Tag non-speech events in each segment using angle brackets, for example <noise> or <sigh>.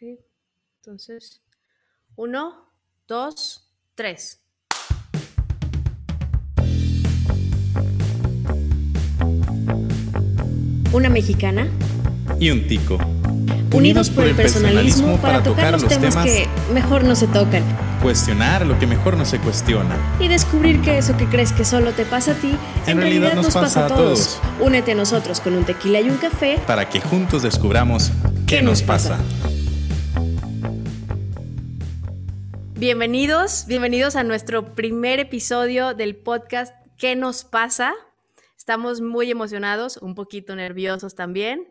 Sí. Entonces, uno, dos, tres. Una mexicana. Y un tico. Unidos por el personalismo para tocar los temas que mejor no se tocan. Cuestionar lo que mejor no se cuestiona. Y descubrir que eso que crees que solo te pasa a ti, en, realidad, nos pasa a todos. Únete a nosotros con un tequila y un café. Para que juntos descubramos qué nos pasa. Bienvenidos, bienvenidos a nuestro primer episodio del podcast ¿Qué nos pasa? Estamos muy emocionados, un poquito nerviosos también.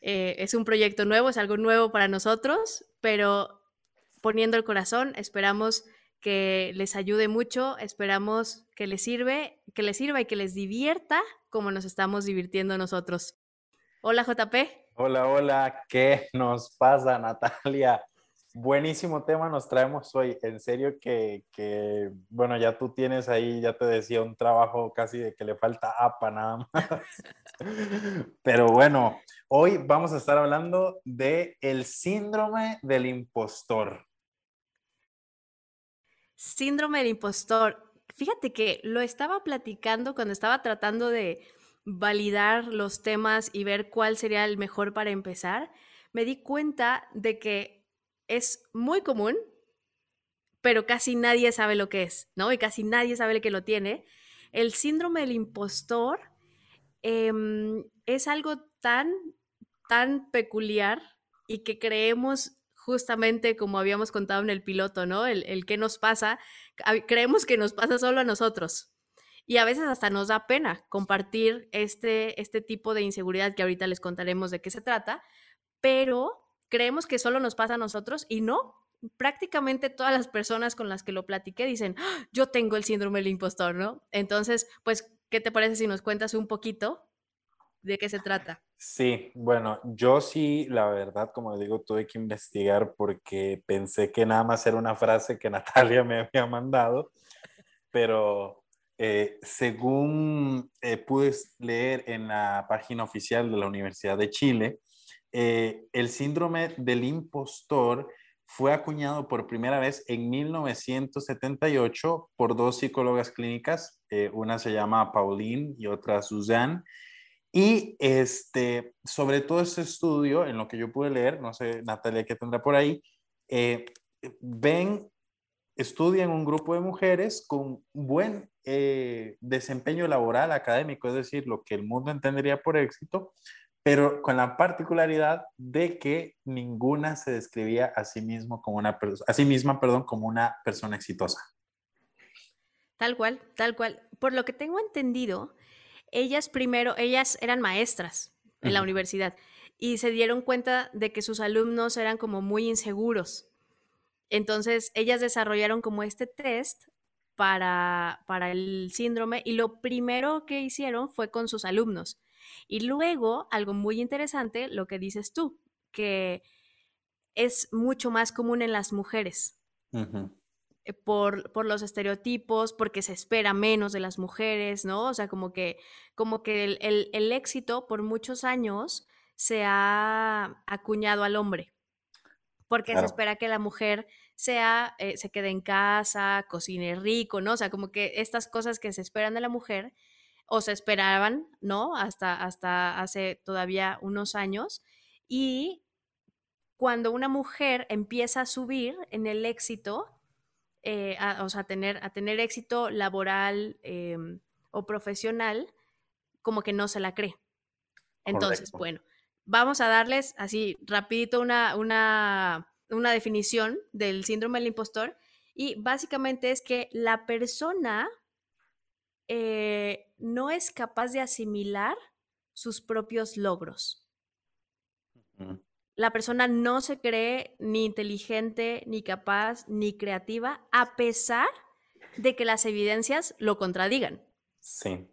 Eh, es un proyecto nuevo, es algo nuevo para nosotros, pero poniendo el corazón, esperamos que les ayude mucho, esperamos que les sirve, que les sirva y que les divierta como nos estamos divirtiendo nosotros. Hola JP. Hola, hola, ¿qué nos pasa Natalia? Buenísimo tema nos traemos hoy. En serio que, que, bueno, ya tú tienes ahí, ya te decía, un trabajo casi de que le falta APA nada más. <laughs> Pero bueno, hoy vamos a estar hablando de el síndrome del impostor. Síndrome del impostor. Fíjate que lo estaba platicando cuando estaba tratando de validar los temas y ver cuál sería el mejor para empezar. Me di cuenta de que es muy común, pero casi nadie sabe lo que es, ¿no? Y casi nadie sabe que lo tiene. El síndrome del impostor em, es algo tan, tan peculiar y que creemos justamente como habíamos contado en el piloto, ¿no? El, el que nos pasa, creemos que nos pasa solo a nosotros. Y a veces hasta nos da pena compartir este, este tipo de inseguridad que ahorita les contaremos de qué se trata, pero creemos que solo nos pasa a nosotros y no. Prácticamente todas las personas con las que lo platiqué dicen, ¡Ah! yo tengo el síndrome del impostor, ¿no? Entonces, pues, ¿qué te parece si nos cuentas un poquito de qué se trata? Sí, bueno, yo sí, la verdad, como digo, tuve que investigar porque pensé que nada más era una frase que <laughs> Natalia me había mandado, pero eh, según eh, pude leer en la página oficial de la Universidad de Chile, eh, el síndrome del impostor fue acuñado por primera vez en 1978 por dos psicólogas clínicas, eh, una se llama Pauline y otra Suzanne. Y este, sobre todo este estudio, en lo que yo pude leer, no sé, Natalia, ¿qué tendrá por ahí? Eh, ven, estudian un grupo de mujeres con buen desempeño laboral, académico, es decir, lo que el mundo entendería por éxito, pero con la particularidad de que ninguna se describía a sí, mismo como una a sí misma perdón, como una persona exitosa. Tal cual, tal cual. Por lo que tengo entendido, ellas primero, ellas eran maestras en la universidad y se dieron cuenta de que sus alumnos eran como muy inseguros. Entonces, ellas desarrollaron como este test para, para el síndrome y lo primero que hicieron fue con sus alumnos y luego, algo muy interesante, lo que dices tú, que es mucho más común en las mujeres. Eh, por, por, los estereotipos, porque se espera menos de las mujeres, ¿no? O sea, como que, como que el, el, el éxito por muchos años se ha acuñado al hombre, porque se espera que la mujer sea, eh, se quede en casa, cocine rico, ¿no? O sea, como que estas cosas que se esperan de la mujer o se esperaban, ¿no? Hasta, hasta hace todavía unos años. Y cuando una mujer empieza a subir en el éxito, eh, o sea, a tener, a tener éxito laboral em, o profesional, como que no se la cree. Entonces, bueno, vamos a darles así rapidito una, una, una definición del síndrome del impostor. Y básicamente es que la persona eh, no es capaz de asimilar sus propios logros. La persona no se cree ni inteligente, ni capaz, ni creativa, a pesar de que las evidencias lo contradigan. Sí.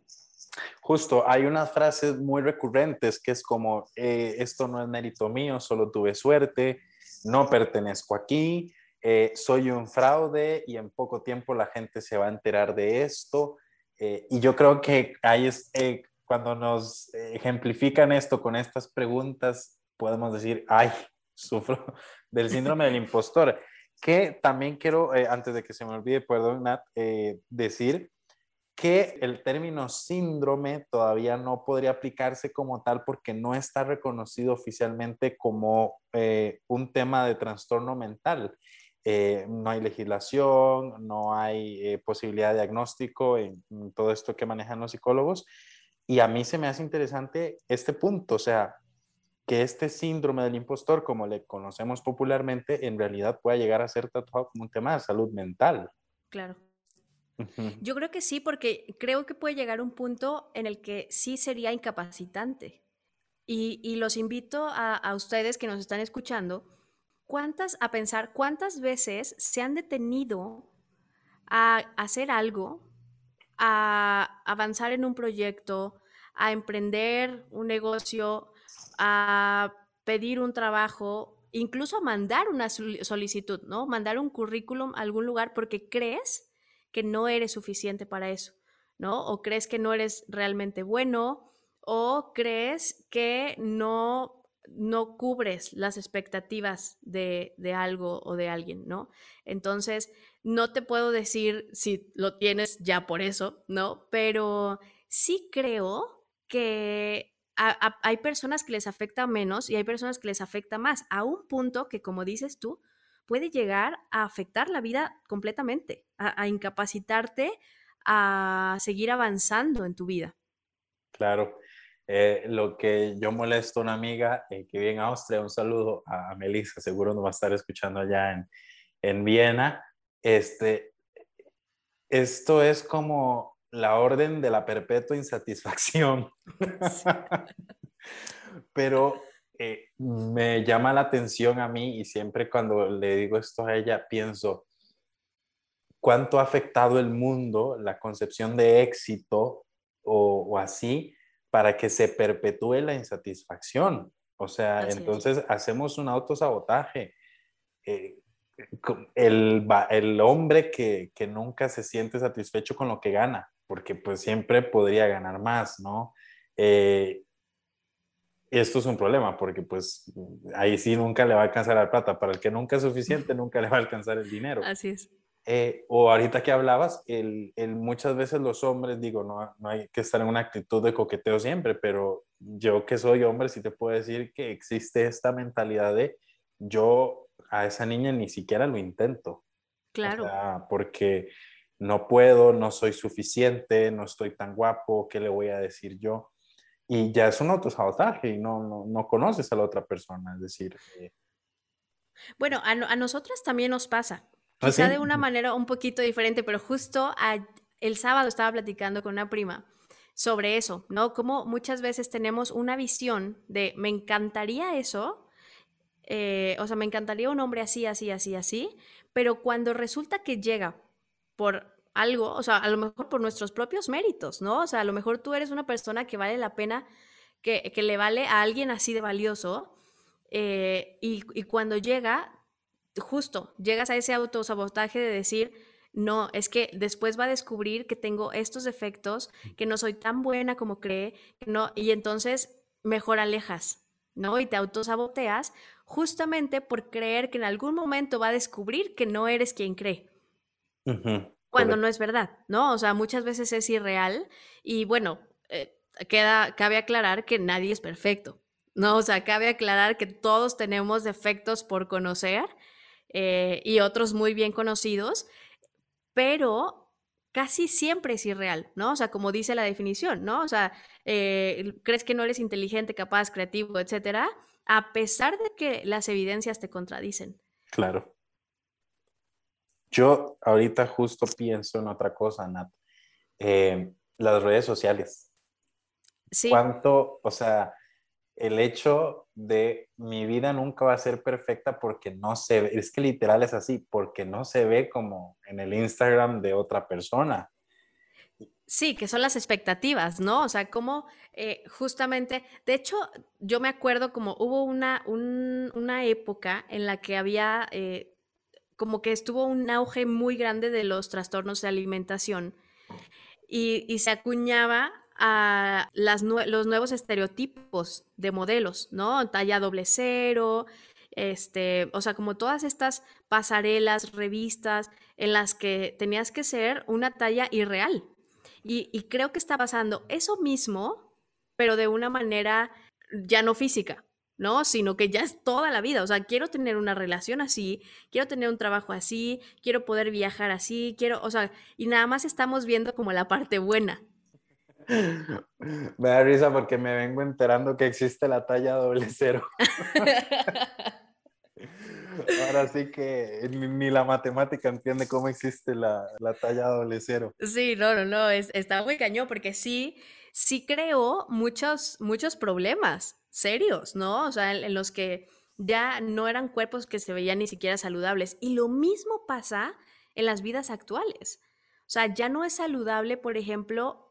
Justo, hay unas frases muy recurrentes que es como, eh, esto no es mérito mío, solo tuve suerte, no pertenezco aquí, eh, soy un fraude y en poco tiempo la gente se va a enterar de esto. Eh, y yo creo que ahí es eh, cuando nos ejemplifican esto con estas preguntas, podemos decir, ay, <laughs> sufro del síndrome del impostor, que también quiero, eh, antes de que se me olvide, perdón, Nat, eh, decir que el término síndrome todavía no podría aplicarse como tal porque no está reconocido oficialmente como eh, un tema de trastorno mental. No hay legislación, no hay posibilidad de diagnóstico en, en, todo esto que manejan los psicólogos. Y a mí se me hace interesante este punto, o sea, que este síndrome del impostor, como le conocemos popularmente, en realidad pueda llegar a ser tratado como un tema de salud mental. Claro. Yo creo que sí, porque creo que puede llegar un punto en el que sí sería incapacitante. Y, los invito a, a, ustedes que nos están escuchando, ¿cuántas, a pensar cuántas veces se han detenido a hacer algo, a avanzar en un proyecto, a emprender un negocio, a pedir un trabajo, incluso a mandar una solicitud, ¿no? Mandar un currículum a algún lugar porque crees que no eres suficiente para eso, ¿no? O crees que no eres realmente bueno o crees que no no cubres las expectativas de, de, algo o de alguien, ¿no? Entonces, no te puedo decir si lo tienes ya por eso, ¿no? Pero sí creo que hay personas que les afecta menos y hay personas que les afecta más, a un punto que, como dices tú, puede llegar a afectar la vida completamente, a, incapacitarte a seguir avanzando en tu vida. Claro. Eh, lo que yo molesto a una amiga eh, que vive en Austria, un saludo a, Melissa, seguro nos va a estar escuchando allá en, en Viena. Este, esto es como la orden de la perpetua insatisfacción. <laughs> Pero eh, me llama la atención a mí y siempre cuando le digo esto a ella pienso cuánto ha afectado el mundo la concepción de éxito o, así para que se perpetúe la insatisfacción. O sea, entonces hacemos un autosabotaje. Eh, el, el, hombre que, que, nunca se siente satisfecho con lo que gana, porque pues siempre podría ganar más, ¿no? Eh, esto es un problema porque pues ahí sí nunca le va a alcanzar la plata. Para el que nunca es suficiente, nunca le va a alcanzar el dinero. Así es. Eh, o ahorita que hablabas, el, el, muchas veces los hombres, digo, no, no hay que estar en una actitud de coqueteo siempre, pero yo que soy hombre sí te puedo decir que existe esta mentalidad de yo a esa niña ni siquiera lo intento. Claro. porque no puedo, no soy suficiente, no estoy tan guapo, ¿qué le voy a decir yo? Y ya es un autosabotaje y no, no, no conoces a la otra persona, es decir... Eh, bueno, a, a, nosotras también nos pasa, ¿Ah, quizá de una manera un poquito diferente, pero justo el sábado estaba platicando con una prima sobre eso, ¿no? Como muchas veces tenemos una visión de me encantaría eso, eh, o sea, me encantaría un hombre así, así, así, así, pero cuando resulta que llega por algo, o sea, a lo mejor por nuestros propios méritos, ¿no? O sea, a lo mejor tú eres una persona que vale la pena, que, que le vale a alguien así de valioso, eh, y, y, cuando llega, justo, llegas a ese autosabotaje de decir, no, es que después va a descubrir que tengo estos defectos, que no soy tan buena como cree, no, y entonces mejor alejas, ¿no? Y te autosaboteas justamente por creer que en algún momento va a descubrir que no eres quien cree cuando no es verdad, ¿no? O sea, muchas veces es irreal y bueno, eh, queda, cabe aclarar que nadie es perfecto, ¿no? O sea, cabe aclarar que todos tenemos defectos por conocer eh, y otros muy bien conocidos, pero casi siempre es irreal, ¿no? O sea, como dice la definición, ¿no? O sea, eh, crees que no eres inteligente, capaz, creativo, etcétera, a pesar de que las evidencias te contradicen. Claro. Yo ahorita justo pienso en otra cosa, Nat. Eh, las redes sociales. Sí. ¿Cuánto, o sea, el hecho de mi vida nunca va a ser perfecta porque no se ve, es que literal es así, porque no se ve como en el Instagram de otra persona. Sí, que son las expectativas, ¿no? O sea, como eh, justamente, de hecho, yo me acuerdo como hubo una, una época en la que había eh, como que estuvo un auge muy grande de los trastornos de alimentación y, se acuñaba a las los nuevos estereotipos de modelos, ¿no? Talla doble cero, este, o sea, como todas estas pasarelas, revistas en las que tenías que ser una talla irreal. Y, y creo que está pasando eso mismo, pero de una manera ya no física, ¿no? Sino que ya es toda la vida. O sea, quiero tener una relación así, quiero tener un trabajo así, quiero poder viajar así, quiero, o sea, y nada más estamos viendo como la parte buena. <laughs> Me da risa porque me vengo enterando que existe la talla doble cero. <laughs> Ahora sí que ni, la matemática entiende cómo existe la, talla doble cero. Sí, no, no, no, está muy cañón porque sí, sí creó muchos, muchos problemas serios, ¿no? O sea, en, los que ya no eran cuerpos que se veían ni siquiera saludables. Y lo mismo pasa en las vidas actuales. O sea, ya no es saludable, por ejemplo,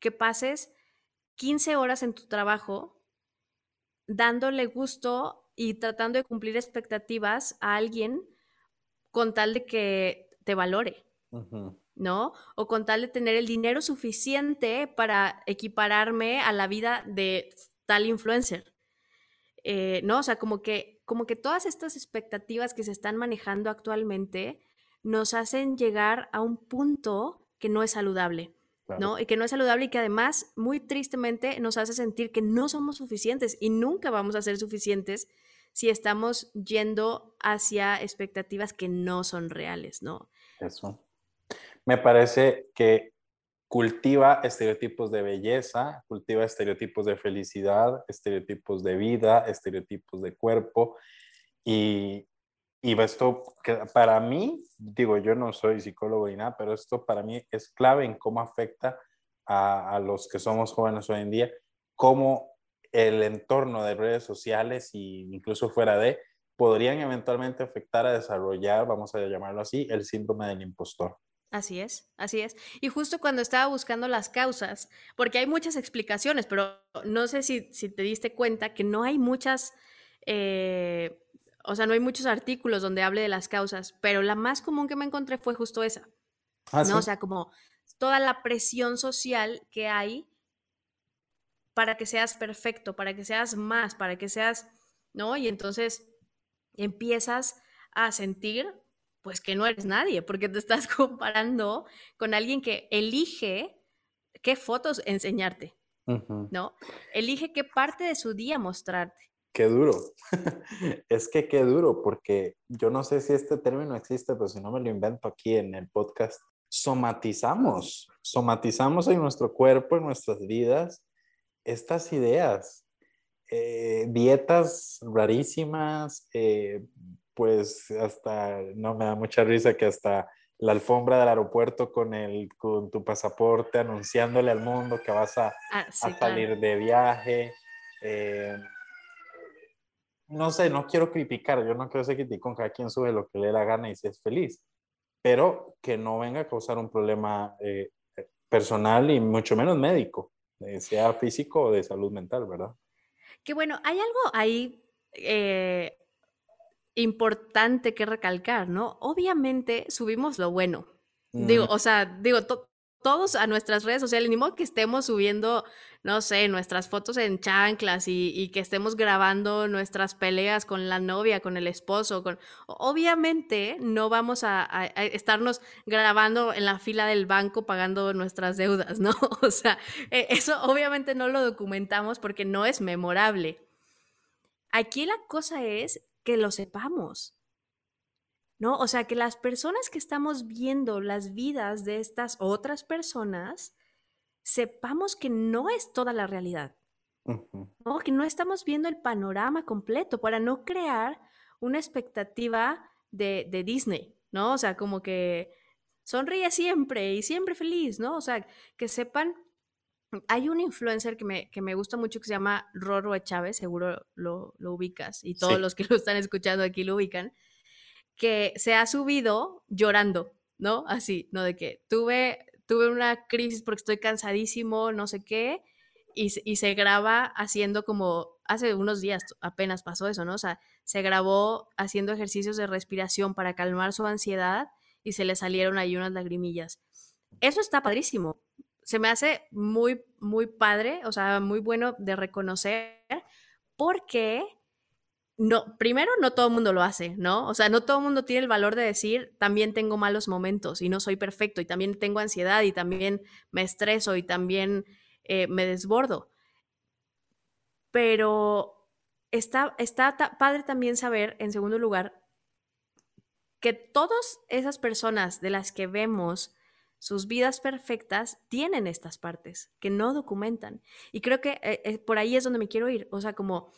que pases 15 horas en tu trabajo dándole gusto y tratando de cumplir expectativas a alguien con tal de que te valore, ¿no? O con tal de tener el dinero suficiente para equipararme a la vida de tal influencer. Eh, ¿No? O sea, como que, como que todas estas expectativas que se están manejando actualmente nos hacen llegar a un punto que no es saludable. ¿No? Y que no es saludable y que además, muy tristemente, nos hace sentir que no somos suficientes y nunca vamos a ser suficientes si estamos yendo hacia expectativas que no son reales, ¿no? Eso. Me parece que cultiva estereotipos de belleza, cultiva estereotipos de felicidad, estereotipos de vida, estereotipos de cuerpo y, y esto para mí, digo, yo no soy psicólogo ni nada, pero esto para mí es clave en cómo afecta a, a los que somos jóvenes hoy en día, cómo el entorno de redes sociales e incluso fuera de, podrían eventualmente afectar a desarrollar, vamos a llamarlo así, el síndrome del impostor. Así es, así es. Y justo cuando estaba buscando las causas, porque hay muchas explicaciones, pero no sé si, si te diste cuenta que no hay muchas, eh, o sea, no hay muchos artículos donde hable de las causas, pero la más común que me encontré fue justo esa. Ah, ¿no? O sea, como toda la presión social que hay para que seas perfecto, para que seas más, para que seas, ¿no? Y entonces empiezas a sentir pues que no eres nadie, porque te estás <laughs> comparando con alguien que elige qué fotos enseñarte, ¿no? Elige qué parte de su día mostrarte. Qué duro. <laughs> es que qué duro, porque yo no sé si este término existe, pero si no me lo invento aquí en el podcast. Somatizamos, somatizamos en nuestro cuerpo, en nuestras vidas, estas ideas, eh, dietas rarísimas, eh, pues hasta, no me da mucha risa que hasta la alfombra del aeropuerto con, el, con tu pasaporte anunciándole al mundo que vas a, ah, salir de viaje. Eh, no sé, no quiero criticar, yo no quiero ser crítico, cada quien sube lo que le dé la gana y si es feliz, pero que no venga a causar un problema personal y mucho menos médico. Eh, sea físico o de salud mental, ¿verdad? Que bueno, hay algo ahí eh, importante que recalcar, ¿no? Obviamente subimos lo bueno. Digo, o sea, digo, todos a nuestras redes sociales, ni modo que estemos subiendo, no sé, nuestras fotos en chanclas y, que estemos grabando nuestras peleas con la novia, con el esposo, con... Obviamente no vamos a, estarnos grabando en la fila del banco pagando nuestras deudas, ¿no? <laughs> O sea, e, eso obviamente no lo documentamos porque no es memorable. Aquí la cosa es que lo sepamos. ¿No? O sea, que las personas que estamos viendo las vidas de estas otras personas, sepamos que no es toda la realidad, ¿no? Que no estamos viendo el panorama completo para no crear una expectativa de, de Disney, ¿no? O sea, como que sonríe siempre y siempre feliz, ¿no? O sea, que sepan hay un influencer que me, que me, gusta mucho que se llama Roro Chávez, seguro lo, lo ubicas, y todos los que lo están escuchando aquí lo ubican, que se ha subido llorando, ¿no? Así, ¿no? De que tuve, tuve una crisis porque estoy cansadísimo, no sé qué, y, y se graba haciendo como, hace unos días apenas pasó eso, ¿no? O sea, se grabó haciendo ejercicios de respiración para calmar su ansiedad y se le salieron ahí unas lagrimillas. Eso está padrísimo. Se me hace muy, muy padre, o sea, muy bueno de reconocer, porque no, primero no todo el mundo lo hace, ¿no? O sea, no todo el mundo tiene el valor de decir, también tengo malos momentos y no soy perfecto y también tengo ansiedad y también me estreso y también eh, me desbordo. Pero está, está padre también saber, en segundo lugar, que todas esas personas de las que vemos sus vidas perfectas tienen estas partes que no documentan. Y creo que eh, eh, por ahí es donde me quiero ir. O sea, como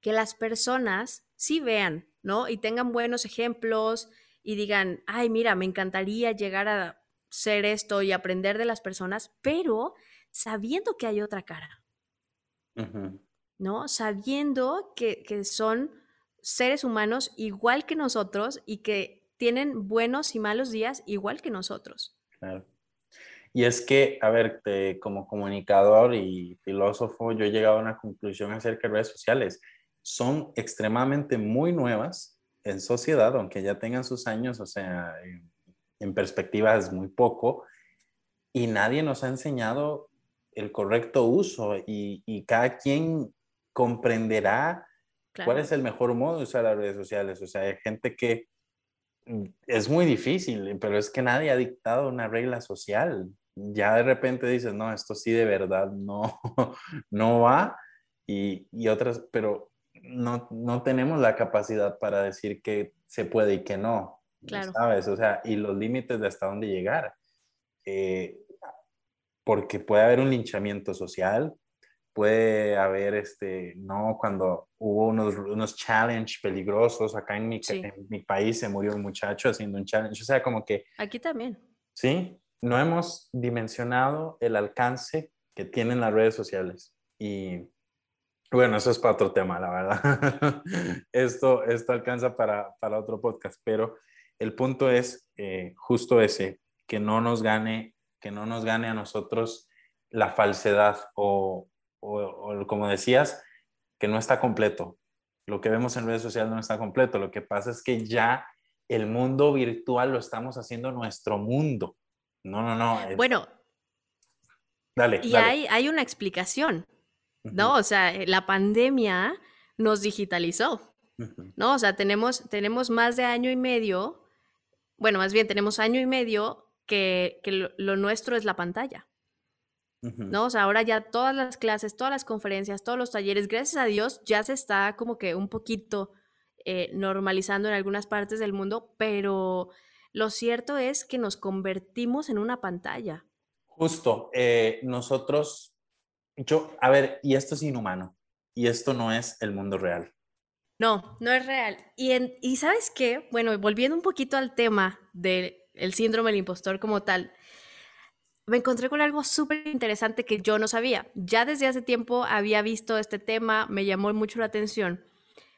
que las personas sí vean, ¿no? Y tengan buenos ejemplos y digan, ay, mira, me encantaría llegar a ser esto y aprender de las personas, pero sabiendo que hay otra cara, ¿no? Sabiendo que, que son seres humanos igual que nosotros y que tienen buenos y malos días igual que nosotros. Claro. Y es que, a ver, como comunicador y filósofo, yo he llegado a una conclusión acerca de redes sociales. Son extremadamente muy nuevas en sociedad, aunque ya tengan sus años, o sea, en, perspectiva es muy poco, y nadie nos ha enseñado el correcto uso y, y cada quien comprenderá cuál es el mejor modo de usar las redes sociales. O sea, hay gente que mm, es muy difícil, pero es que nadie ha dictado una regla social. Ya de repente dices, no, esto sí de verdad no, <laughs> no va. Y, y otras, pero no, no tenemos la capacidad para decir que se puede y que no. Claro. ¿Sabes? O sea, y los límites de hasta dónde llegar. Eh, porque puede haber un linchamiento social, puede haber, este, no, cuando hubo unos, unos challenge peligrosos, acá en mi, en mi país se murió un muchacho haciendo un challenge, o sea, como que... Aquí también. Sí, no hemos dimensionado el alcance que tienen las redes sociales. Y bueno, eso es para otro tema, la verdad. <laughs> esto, esto alcanza para, para otro podcast, pero el punto es eh, justo ese, que no nos gane, que no nos gane a nosotros la falsedad o, o, como decías, que no está completo. Lo que vemos en redes sociales no está completo. Lo que pasa es que ya el mundo virtual lo estamos haciendo nuestro mundo. No, no, no. Bueno. Dale. Y Hay, hay una explicación, ¿no? O sea, eh, la pandemia nos digitalizó, ¿no? O sea, tenemos, tenemos más de año y medio, bueno, más bien tenemos año y medio que, que lo nuestro es la pantalla. ¿no? O sea, ahora ya todas las clases, todas las conferencias, todos los talleres, gracias a Dios, ya se está como que un poquito eh, normalizando en algunas partes del mundo, pero lo cierto es que nos convertimos en una pantalla. Justo, eh, nosotros, yo, a ver, y esto es inhumano, y esto no es el mundo real. No, no es real. Y, y sabes qué, bueno, volviendo un poquito al tema del síndrome del impostor como tal, me encontré con algo súper interesante que yo no sabía. Ya desde hace tiempo había visto este tema, me llamó mucho la atención,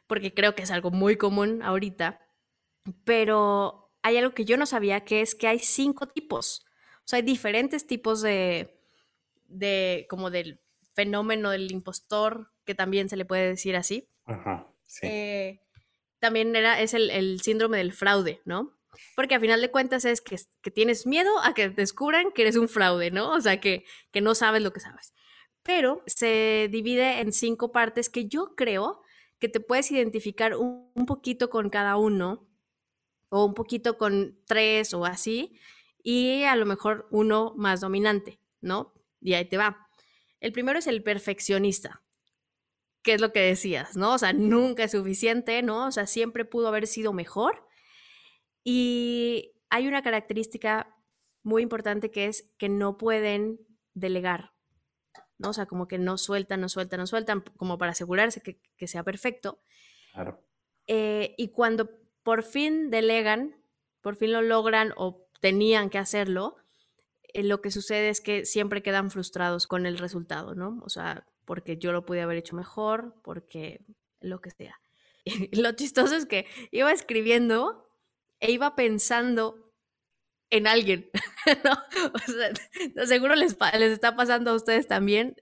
porque creo que es algo muy común ahorita, pero hay algo que yo no sabía, que es que hay cinco tipos. O sea, hay diferentes tipos de, de como del fenómeno del impostor, que también se le puede decir así. Ajá, sí. Eh, también era, es el, el síndrome del fraude, ¿no? Porque a final de cuentas es que, tienes miedo a que descubran que eres un fraude, ¿no? O sea, que, no sabes lo que sabes. Pero se divide en cinco partes que yo creo que te puedes identificar un, poquito con cada uno o un poquito con tres o así y a lo mejor uno más dominante, ¿no? Y ahí te va. El primero es el perfeccionista, que es lo que decías, ¿no? O sea, nunca es suficiente, ¿no? O sea, siempre pudo haber sido mejor y hay una característica muy importante que es que no pueden delegar, ¿no? O sea, como que no sueltan, no sueltan, no sueltan, como para asegurarse que, sea perfecto. Claro. Eh, y cuando por fin delegan, por fin lo logran o tenían que hacerlo, eh, lo que sucede es que siempre quedan frustrados con el resultado, ¿no? O sea, porque yo lo pude haber hecho mejor, porque lo que sea. <laughs> lo chistoso es que iba escribiendo e iba pensando en alguien, <laughs> ¿no? O <laughs> seguro les, les está pasando a ustedes también.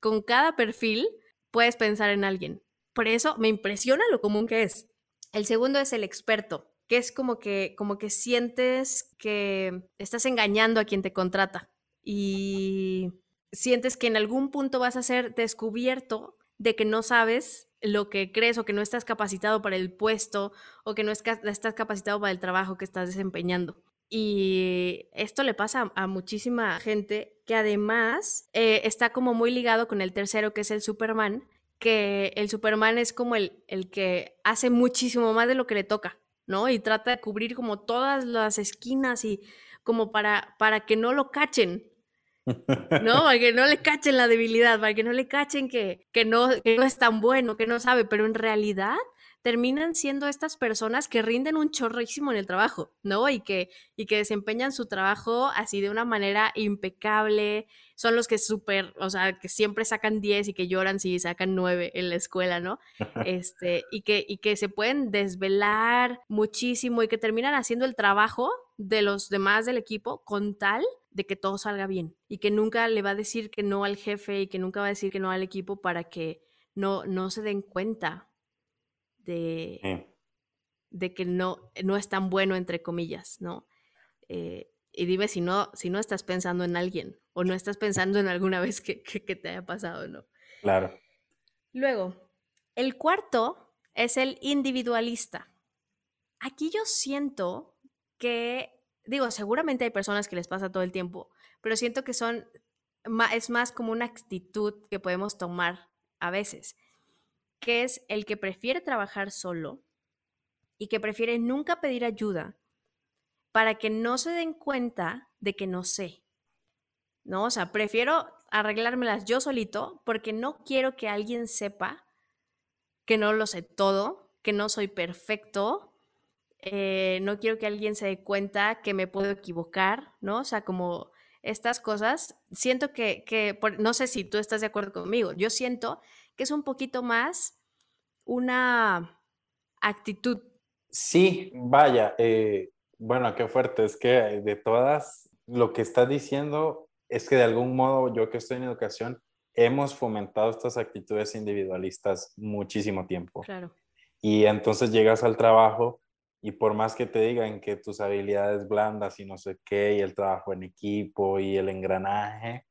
Con cada perfil puedes pensar en alguien. Por eso me impresiona lo común que es. El segundo es el experto, que es como que, como que sientes que estás engañando a quien te contrata y sientes que en algún punto vas a ser descubierto de que no sabes lo que crees o que no estás capacitado para el puesto o que no estás capacitado para el trabajo que estás desempeñando. Y esto le pasa a, muchísima gente que además eh, está como muy ligado con el tercero, que es el Superman, que el Superman es como el, el que hace muchísimo más de lo que le toca, ¿no? Y trata de cubrir como todas las esquinas y como para, para que no lo cachen, ¿no? <laughs> Para que no le cachen la debilidad, para que no le cachen que, que, no, que no es tan bueno, que no sabe, pero en realidad terminan siendo estas personas que rinden un chorrísimo en el trabajo, ¿no? Y que, y que desempeñan su trabajo así de una manera impecable, son los que súper, o sea, que siempre sacan 10 y que lloran si sacan 9 en la escuela, ¿no? <laughs> Este, y que, y que se pueden desvelar muchísimo y que terminan haciendo el trabajo de los demás del equipo con tal de que todo salga bien y que nunca le va a decir que no al jefe y que nunca va a decir que no al equipo para que no, no se den cuenta de, de que no, no es tan bueno, entre comillas, ¿no? Eh, y dime si no, si no estás pensando en alguien o no estás pensando en alguna vez que, que, te haya pasado, ¿no? Claro. Luego, el cuarto es el individualista. Aquí yo siento que, digo, seguramente hay personas que les pasa todo el tiempo, pero siento que son, es más como una actitud que podemos tomar a veces que es el que prefiere trabajar solo y que prefiere nunca pedir ayuda para que no se den cuenta de que no sé. ¿No? O sea, prefiero arreglármelas yo solito porque no quiero que alguien sepa que no lo sé todo, que no soy perfecto, eh, no quiero que alguien se dé cuenta que me puedo equivocar, ¿no? O sea, como estas cosas, siento que, que no sé si tú estás de acuerdo conmigo, yo siento que es un poquito más una actitud. Sí, vaya, eh, bueno, qué fuerte, es que de todas, lo que estás diciendo es que de algún modo yo que estoy en educación, hemos fomentado estas actitudes individualistas muchísimo tiempo. Claro. Y entonces llegas al trabajo y por más que te digan que tus habilidades blandas y no sé qué, y el trabajo en equipo y el engranaje,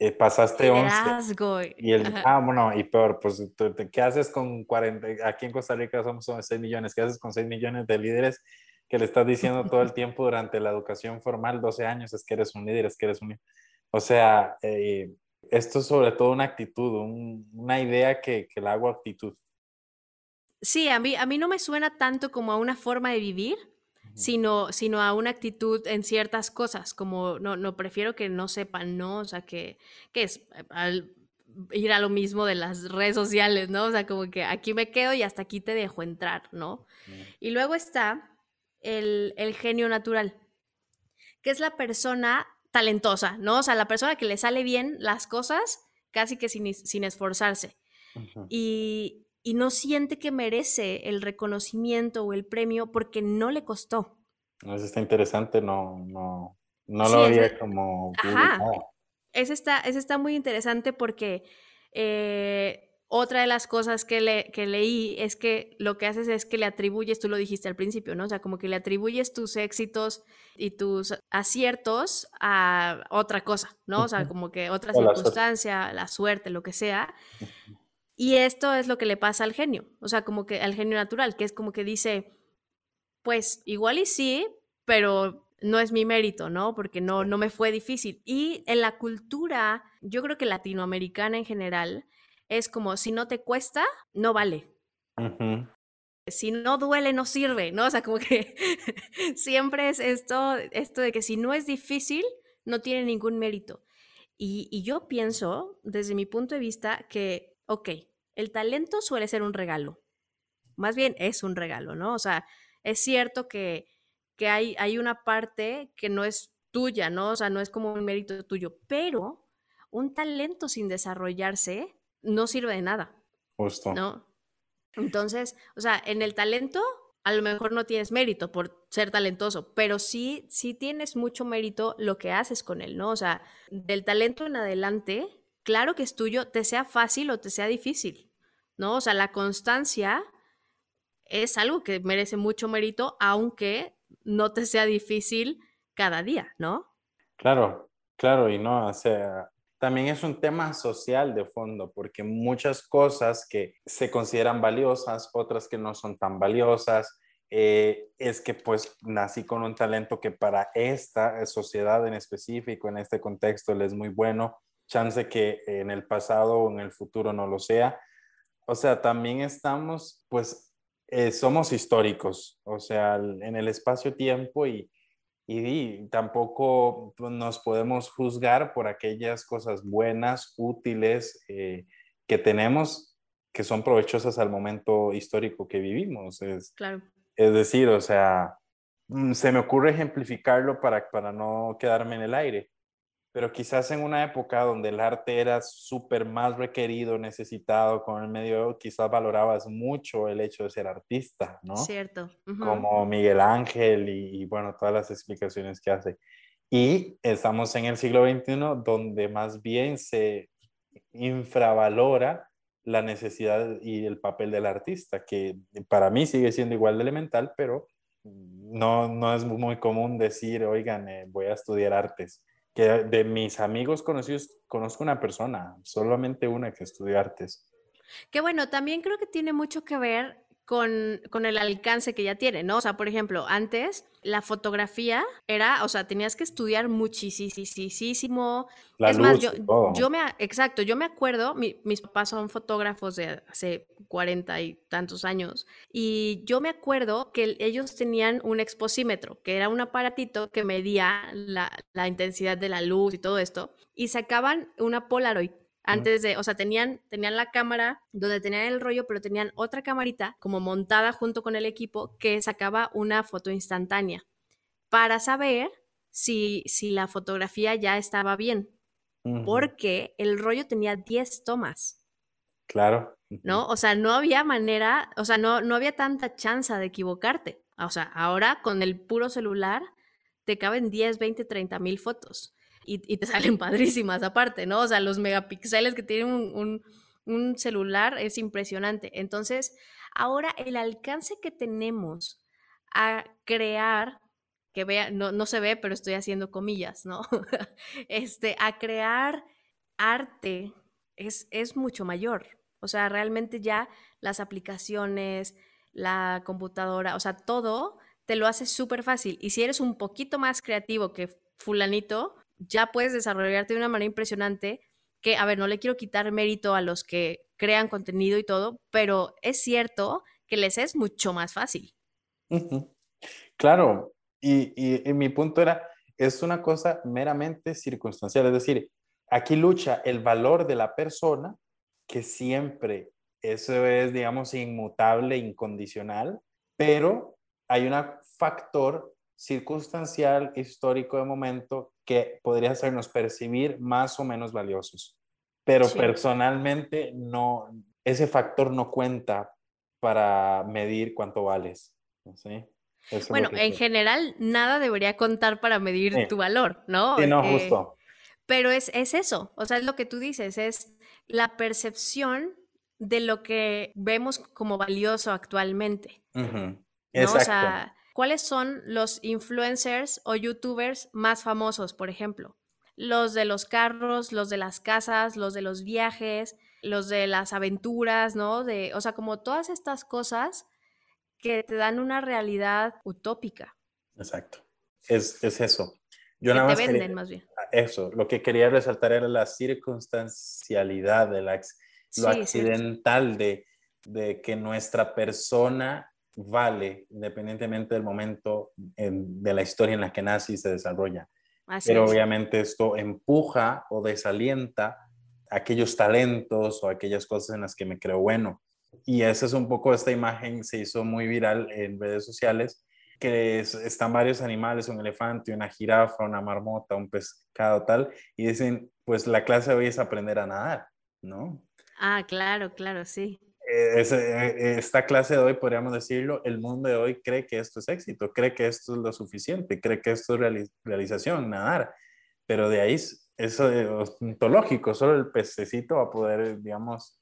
eh, pasaste 11. Y el, ah, bueno, y peor, pues, ¿qué haces con 40? Aquí en Costa Rica somos 6 millones, ¿qué haces con 6 millones de líderes que le estás diciendo todo el tiempo durante la educación formal, 12 años, es que eres un líder, es que eres un... O sea, eh, esto es sobre todo una actitud, una idea que, que la hago actitud. Sí, a mí, a mí no me suena tanto como a una forma de vivir, sino, sino a una actitud en ciertas cosas, como no, no prefiero que no sepan, ¿no? O sea, que, que es eh, al ir a lo mismo de las redes sociales, ¿no? O sea, como que aquí me quedo y hasta aquí te dejo entrar, ¿no? Y luego está el, el genio natural, que es la persona talentosa, ¿no? O sea, la persona que le sale bien las cosas casi que sin, sin esforzarse. Y, y no siente que merece el reconocimiento o el premio porque no le costó. Eso está interesante, no, no, no lo había como... Ajá. Eso está, está muy interesante porque eh, otra de las cosas que, le, que leí es que lo que haces es que le atribuyes, tú lo dijiste al principio, ¿no? O sea, como que le atribuyes tus éxitos y tus aciertos a otra cosa, ¿no? O sea, como que otra circunstancia, la suerte, lo que sea. Y esto es lo que le pasa al genio, o sea, como que al genio natural, que es como que dice, pues igual y sí, pero no es mi mérito, ¿no? Porque no, no me fue difícil. Y en la cultura, yo creo que latinoamericana en general, es como, si no te cuesta, no vale. Si no duele, no sirve, ¿no? O sea, como que <laughs> siempre es esto, esto de que si no es difícil, no tiene ningún mérito. Y, y yo pienso, desde mi punto de vista, que, ok, el talento suele ser un regalo. Más bien es un regalo, ¿no? O sea, es cierto que, que hay, hay una parte que no es tuya, ¿no? O sea, no es como un mérito tuyo, pero un talento sin desarrollarse no sirve de nada. Justo. ¿No? Entonces, o sea, en el talento a lo mejor no tienes mérito por ser talentoso, pero sí, sí tienes mucho mérito lo que haces con él, ¿no? O sea, del talento en adelante, claro que es tuyo, te sea fácil o te sea difícil. ¿No? O sea, la constancia es algo que merece mucho mérito, aunque no te sea difícil cada día, ¿no? Claro, claro, y no, o sea, también es un tema social de fondo, porque muchas cosas que se consideran valiosas, otras que no son tan valiosas, eh, es que pues nací con un talento que para esta sociedad en específico, en este contexto, le es muy bueno, chance que en el pasado o en el futuro no lo sea. O sea, también estamos, pues, eh, somos históricos, o sea, en el espacio-tiempo y, y, tampoco pues, nos podemos juzgar por aquellas cosas buenas, útiles eh, que tenemos, que son provechosas al momento histórico que vivimos. Es, claro. es decir, o sea, mm, se me ocurre ejemplificarlo para, para no quedarme en el aire pero quizás en una época donde el arte era súper más requerido, necesitado con el medio, quizás valorabas mucho el hecho de ser artista, ¿no? Cierto. Como Miguel Ángel y, bueno, todas las explicaciones que hace. Y estamos en el siglo XXI donde más bien se infravalora la necesidad y el papel del artista, que para mí sigue siendo igual de elemental, pero no, no es muy común decir, oigan, eh, voy a estudiar artes de mis amigos conocidos conozco una persona, solamente una que estudió artes. Que bueno, también creo que tiene mucho que ver con, con, el alcance que ya tiene, ¿no? O sea, por ejemplo, antes la fotografía era, o sea, tenías que estudiar muchísimo. La es luz, más, yo, me, exacto, yo me acuerdo, mi, mis papás son fotógrafos de hace cuarenta y tantos años, y yo me acuerdo que ellos tenían un exposímetro, que era un aparatito que medía la, la intensidad de la luz y todo esto, y sacaban una Polaroid antes de, o sea, tenían, tenían la cámara donde tenían el rollo, pero tenían otra camarita como montada junto con el equipo que sacaba una foto instantánea para saber si, si la fotografía ya estaba bien. Porque el rollo tenía 10 tomas. Claro. ¿No? O sea, no había manera, o sea, no, no había tanta chance de equivocarte. O sea, ahora con el puro celular te caben 10, 20, 30 mil fotos y, te <laughs> salen padrísimas aparte, ¿no? O sea, los megapíxeles que tiene un, un, celular es impresionante. Entonces, ahora el alcance que tenemos a crear, que vea, no, no se ve, pero estoy haciendo comillas, ¿no? <laughs> este, a crear arte es, es mucho mayor. O sea, realmente ya las aplicaciones, la computadora, o sea, todo te lo hace súper fácil. Y si eres un poquito más creativo que fulanito, ya puedes desarrollarte de una manera impresionante que, a ver, no le quiero quitar mérito a los que crean contenido y todo, pero es cierto que les es mucho más fácil. Claro, y, y, mi punto era, es una cosa meramente circunstancial, es decir, aquí lucha el valor de la persona, que siempre eso es, digamos, inmutable, incondicional, pero hay un factor circunstancial, histórico de momento, que podría hacernos percibir más o menos valiosos. Pero personalmente no, ese factor no cuenta para medir cuánto vales. ¿sí? bueno, en general, nada debería contar para medir tu valor, ¿no? Sí, no, justo. Pero es, es eso, o sea, es lo que tú dices, es la percepción de lo que vemos como valioso actualmente. Exacto. ¿Cuáles son los influencers o youtubers más famosos, por ejemplo? Los de los carros, los de las casas, los de los viajes, los de las aventuras, ¿no? De, o sea, como todas estas cosas que te dan una realidad utópica. Exacto. Es, es eso. Yo que nada te venden, más bien. Eso, lo que quería resaltar era la circunstancialidad, de la, lo accidental de, de que nuestra persona vale independientemente del momento de la historia en la que nace y se desarrolla. Pero obviamente esto empuja o desalienta aquellos talentos o aquellas cosas en las que me creo bueno. Y esa es un poco esta imagen, se hizo muy viral en redes sociales, que están varios animales, un elefante, una jirafa, una marmota, un pescado tal, y dicen, pues la clase de hoy es aprender a nadar, ¿no? Ah, claro, claro, sí. Eh, eh, esta clase de hoy, podríamos decirlo, el mundo de hoy cree que esto es éxito, cree que esto es lo suficiente, cree que esto es realización, nadar, pero de ahí es ontológico, solo el pececito va a poder, digamos,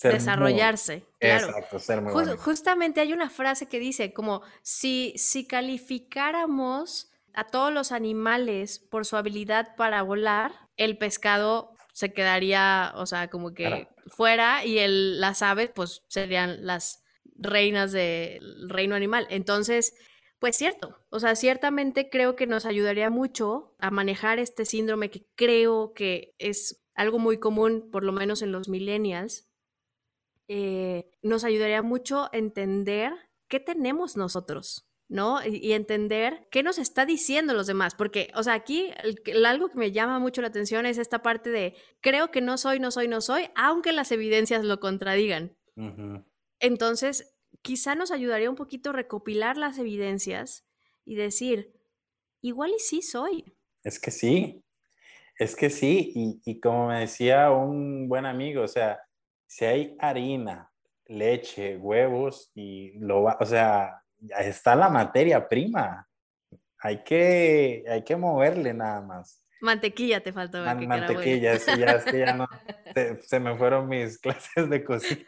desarrollarse. claro. Exacto, ser muy Justamente hay una frase que dice como si, si calificáramos a todos los animales por su habilidad para volar, el pescado se quedaría, o sea, como que fuera y el, las aves pues serían las reinas del reino animal. Entonces, pues cierto, o sea, ciertamente creo que nos ayudaría mucho a manejar este síndrome que creo que es algo muy común, por lo menos en los millennials. Eh, nos ayudaría mucho a entender qué tenemos nosotros, ¿no? Y, entender qué nos está diciendo los demás, porque, o sea, aquí algo que me llama mucho la atención es esta parte de creo que no soy, no soy, no soy, aunque las evidencias lo contradigan. Entonces, quizá nos ayudaría un poquito recopilar las evidencias y decir, igual y sí soy. Es que sí, es que sí, y, y como me decía un buen amigo, o sea, si hay harina, leche, huevos y lo va, o sea, está la materia prima. Hay que, hay que moverle nada más. Mantequilla te faltó. mantequilla, sí, ya, que ya no, <laughs> se, me fueron mis <laughs> clases de cocina.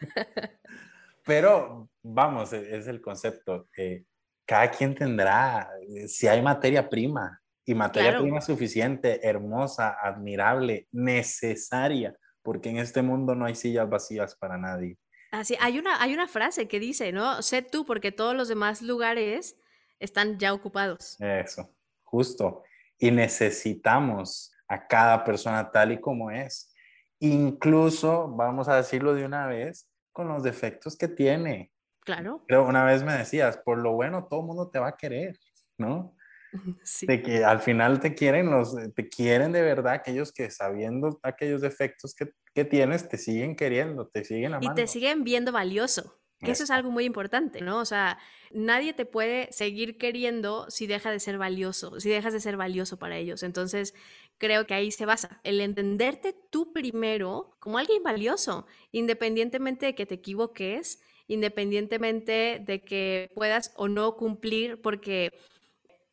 Pero vamos, e, es el concepto. Eh, cada quien tendrá, eh, si hay materia prima y materia prima suficiente, hermosa, admirable, necesaria, porque en este mundo no hay sillas vacías para nadie. Así, hay una, hay una frase que dice, ¿no? Sé tú porque todos los demás lugares están ya ocupados. Eso, justo. Y necesitamos a cada persona tal y como es. Incluso, vamos a decirlo de una vez, con los defectos que tiene. Claro. Pero una vez me decías, por lo bueno todo el mundo te va a querer, ¿no? <laughs> De que al final te quieren, los, te quieren de verdad aquellos que sabiendo aquellos defectos que, que tienes, te siguen queriendo, te siguen amando. Y te siguen viendo valioso. Que eso es algo muy importante, ¿no? O sea, nadie te puede seguir queriendo si deja de ser valioso, si dejas de ser valioso para ellos. Entonces, creo que ahí se basa, el entenderte tú primero como alguien valioso, independientemente de que te equivoques, independientemente de que puedas o no cumplir, porque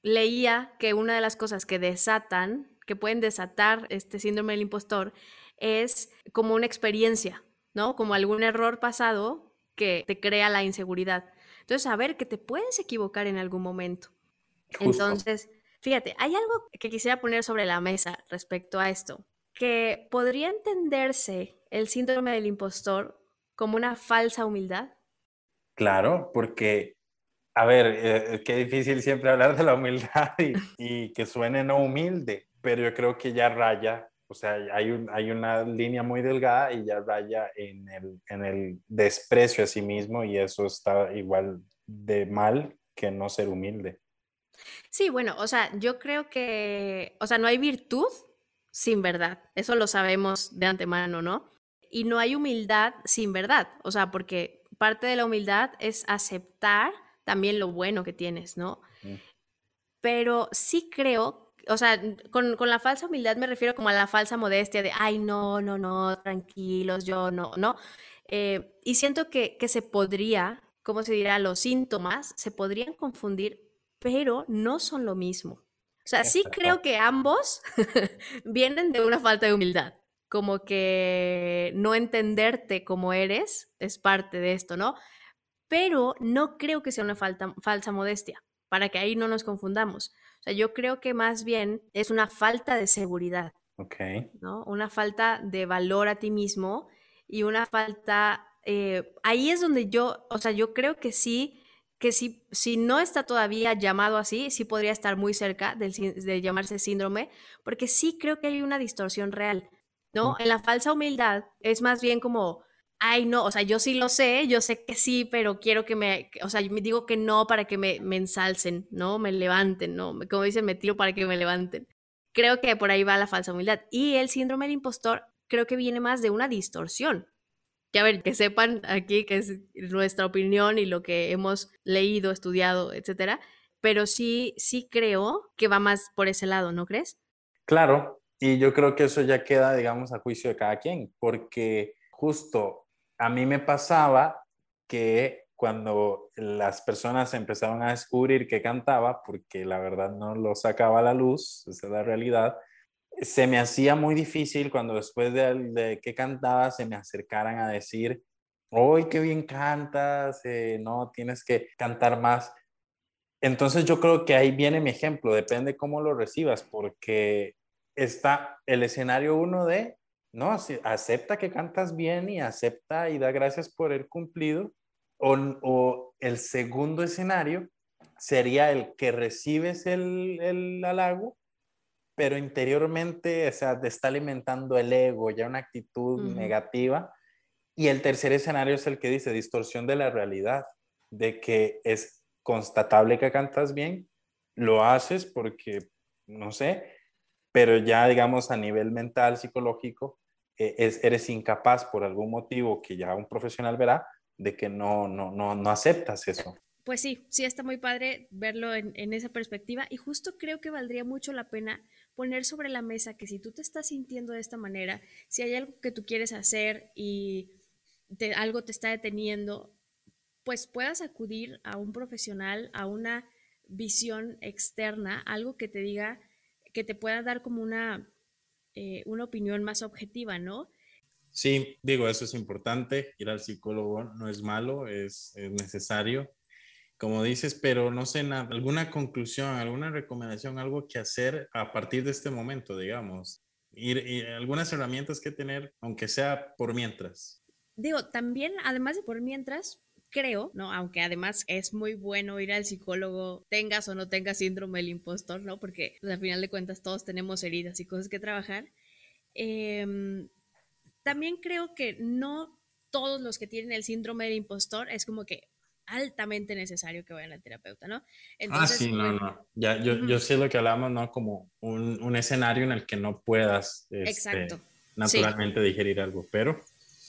leía que una de las cosas que desatan, que pueden desatar este síndrome del impostor, es como una experiencia, ¿no? Como algún error pasado que te crea la inseguridad. Entonces, saber que te puedes equivocar en algún momento. Entonces, fíjate, hay algo que quisiera poner sobre la mesa respecto a esto, que podría entenderse el síndrome del impostor como una falsa humildad. Claro, porque a ver, eh, qué difícil siempre hablar de la humildad y, que suene no humilde, pero yo creo que ya raya, o sea, hay, hay una línea muy delgada y ya raya en el, en el desprecio a sí mismo y eso está igual de mal que no ser humilde. Sí, bueno, o sea, yo creo que, o sea, no hay virtud sin verdad, eso lo sabemos de antemano, ¿no? Y no hay humildad sin verdad, o sea, porque parte de la humildad es aceptar también lo bueno que tienes, ¿no? Pero sí creo, o sea, con, la falsa humildad me refiero como a la falsa modestia de, ay, no, no, no, tranquilos, yo no, ¿no? Eh, y siento que, que se podría, ¿cómo se dirá? Los síntomas se podrían confundir, pero no son lo mismo. O sea, sí creo que ambos <laughs> vienen de una falta de humildad, como que no entenderte como eres es parte de esto, ¿no? Pero no creo que sea una falsa modestia, para que ahí no nos confundamos. O sea, yo creo que más bien es una falta de seguridad. Ok. ¿no? Una falta de valor a ti mismo y una falta... Eh, ahí es donde yo, o sea, yo creo que sí, que si, si no está todavía llamado así, sí podría estar muy cerca de llamarse síndrome, porque sí creo que hay una distorsión real, ¿no? En la falsa humildad es más bien como ay, no, o sea, yo sí lo sé, yo sé que sí, pero quiero que me, o sea, me digo que no para que me, me ensalcen, ¿no? Me levanten, ¿no? Como dicen, me tiro para que me levanten. Creo que por ahí va la falsa humildad. Y el síndrome del impostor creo que viene más de una distorsión. Que a ver, que sepan aquí que es nuestra opinión y lo que hemos leído, estudiado, etcétera, pero sí, sí creo que va más por ese lado, ¿no crees? Claro, y yo creo que eso ya queda, digamos, a juicio de cada quien, porque justo a mí me pasaba que cuando las personas empezaron a descubrir que cantaba, porque la verdad no lo sacaba a la luz, esa es la realidad, se me hacía muy difícil cuando después de, que cantaba se me acercaran a decir, ¡Uy, qué bien cantas! Eh, no, tienes que cantar más. Entonces yo creo que ahí viene mi ejemplo, depende cómo lo recibas, porque está el escenario uno de no, acepta que cantas bien y acepta y da gracias por el cumplido. O, o el segundo escenario sería el que recibes el, el halago, pero interiormente, o sea, te está alimentando el ego, ya una actitud negativa. Y el tercer escenario es el que dice distorsión de la realidad, de que es constatable que cantas bien, lo haces porque, no sé, pero ya digamos a nivel mental, psicológico, eh, es, eres incapaz por algún motivo que ya un profesional verá de que no, no, no, no aceptas eso. Pues sí, sí está muy padre verlo en, en, esa perspectiva y justo creo que valdría mucho la pena poner sobre la mesa que si tú te estás sintiendo de esta manera, si hay algo que tú quieres hacer y algo te está deteniendo, pues puedas acudir a un profesional, a una visión externa, algo que te diga, que te pueda dar como una eh, una opinión más objetiva, ¿no? Sí, digo, eso es importante. Ir al psicólogo no es malo, es, necesario, como dices, pero no sé, nada, alguna conclusión, alguna recomendación, algo que hacer a partir de este momento, digamos. Ir, algunas herramientas que tener, aunque sea por mientras. Digo, también, además de por mientras, creo, ¿no? Aunque además es muy bueno ir al psicólogo, tengas o no tengas síndrome del impostor, ¿no? Porque pues, al final de cuentas todos tenemos heridas y cosas que trabajar. Em, también creo que no todos los que tienen el síndrome del impostor es como que altamente necesario que vayan al terapeuta, ¿no? ah, sí, no, no. Ya, yo, yo sé lo que hablamos, ¿no? Como un, un escenario en el que no puedas este, naturalmente digerir algo, pero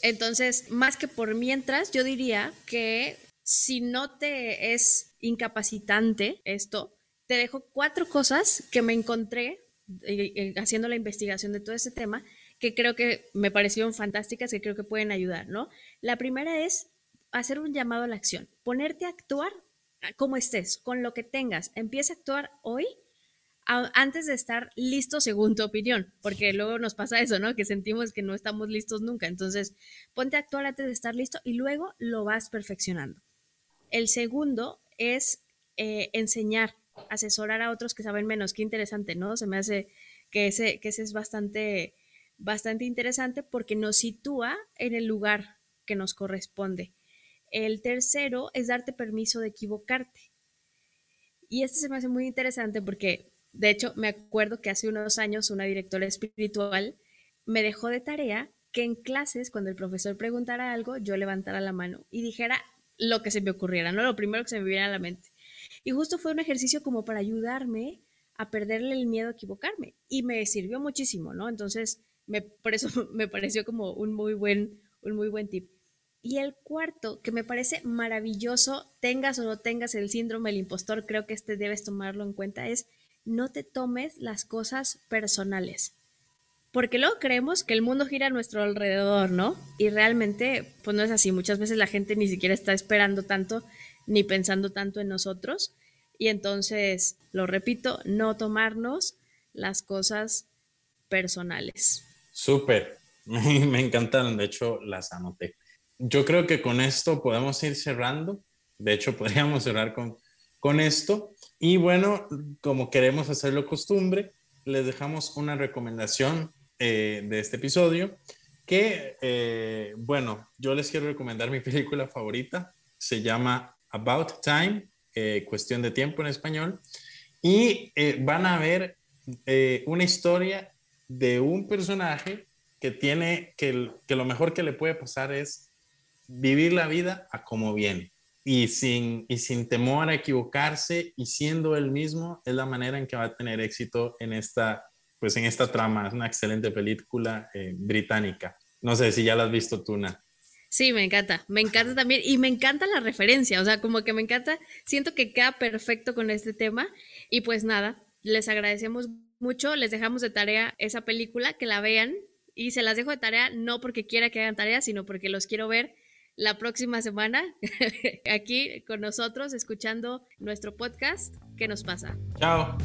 entonces, más que por mientras, yo diría que si no te es incapacitante esto, te dejo cuatro cosas que me encontré eh, eh, haciendo la investigación de todo este tema que creo que me parecieron fantásticas, que creo que pueden ayudar, ¿no? La primera es hacer un llamado a la acción, ponerte a actuar como estés, con lo que tengas. Empieza a actuar hoy antes de estar listo según tu opinión, porque luego nos pasa eso, ¿no? Que sentimos que no estamos listos nunca. Entonces, ponte a actuar antes de estar listo y luego lo vas perfeccionando. El segundo es eh, enseñar, asesorar a otros que saben menos. Qué interesante, ¿no? Se me hace que ese, que ese es bastante, bastante interesante porque nos sitúa en el lugar que nos corresponde. El tercero es darte permiso de equivocarte. Y este se me hace muy interesante porque de hecho, me acuerdo que hace unos años una directora espiritual me dejó de tarea que en clases, cuando el profesor preguntara algo, yo levantara la mano y dijera lo que se me ocurriera, ¿no? Lo primero que se me viera a la mente. Y justo fue un ejercicio como para ayudarme a perderle el miedo a equivocarme. Y me sirvió muchísimo, ¿no? Entonces, me, por eso <laughs> me pareció como un muy buen, un muy buen tip. Y el cuarto, que me parece maravilloso, tengas o no tengas el síndrome del impostor, creo que este debes tomarlo en cuenta, es no te tomes las cosas personales. Porque luego creemos que el mundo gira a nuestro alrededor, ¿no? Y realmente, pues no es así. Muchas veces la gente ni siquiera está esperando tanto ni pensando tanto en nosotros. Y entonces, lo repito, no tomarnos las cosas personales. Súper, <laughs> me encantaron, de hecho las anoté. Yo creo que con esto podemos ir cerrando. De hecho, <laughs> podríamos cerrar con, con esto. Y bueno, como queremos hacerlo costumbre, les dejamos una recomendación eh, de este episodio que, eh, bueno, yo les quiero recomendar mi <laughs> película favorita. Se llama About Time, eh, cuestión de tiempo en español. Y van a ver una historia de un personaje que tiene, que, que lo mejor que le puede pasar es vivir la vida a como viene y sin, y sin temor a equivocarse y siendo él mismo, es la manera en que va a tener éxito en esta, pues en esta trama. Es una excelente película eh, británica. No sé si ya la has visto, Tuna. Sí, me encanta, me encanta también y me encanta la referencia, o sea, como que me encanta, siento que queda perfecto con este tema y pues nada, les agradecemos mucho, les dejamos de tarea esa película, que la vean y se las dejo de tarea no porque quiera que hagan tarea, sino porque los quiero ver la próxima semana <laughs> aquí con nosotros escuchando nuestro podcast. ¿Qué nos pasa? Chao.